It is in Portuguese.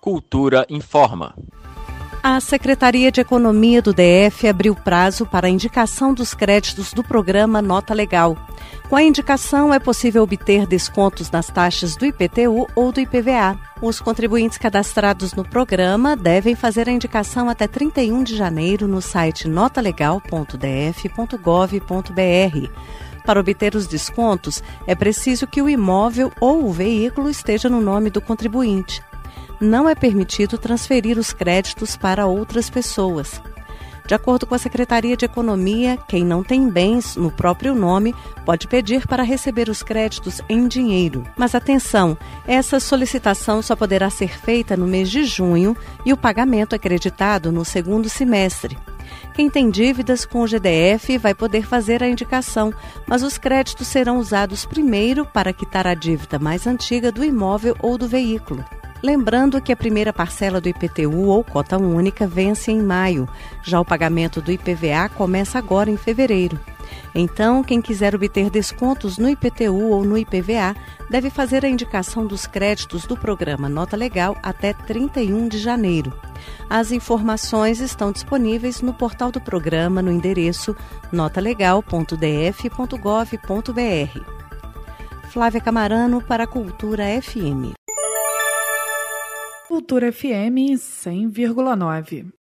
Cultura informa. A Secretaria de Economia do DF abriu prazo para a indicação dos créditos do programa Nota Legal. Com a indicação, é possível obter descontos nas taxas do IPTU ou do IPVA. Os contribuintes cadastrados no programa devem fazer a indicação até 31 de janeiro no site notalegal.df.gov.br. Para obter os descontos, é preciso que o imóvel ou o veículo esteja no nome do contribuinte não é permitido transferir os créditos para outras pessoas. De acordo com a Secretaria de Economia, quem não tem bens no próprio nome pode pedir para receber os créditos em dinheiro. Mas atenção, essa solicitação só poderá ser feita no mês de junho e o pagamento é creditado no segundo semestre. Quem tem dívidas com o GDF vai poder fazer a indicação, mas os créditos serão usados primeiro para quitar a dívida mais antiga do imóvel ou do veículo. Lembrando que a primeira parcela do IPTU ou cota única vence em maio, já o pagamento do IPVA começa agora em fevereiro. Então, quem quiser obter descontos no IPTU ou no IPVA deve fazer a indicação dos créditos do programa Nota Legal até 31 de janeiro. As informações estão disponíveis no portal do programa no endereço notalegal.df.gov.br. Flávia Camarano para a Cultura FM. Cultura FM 100,9.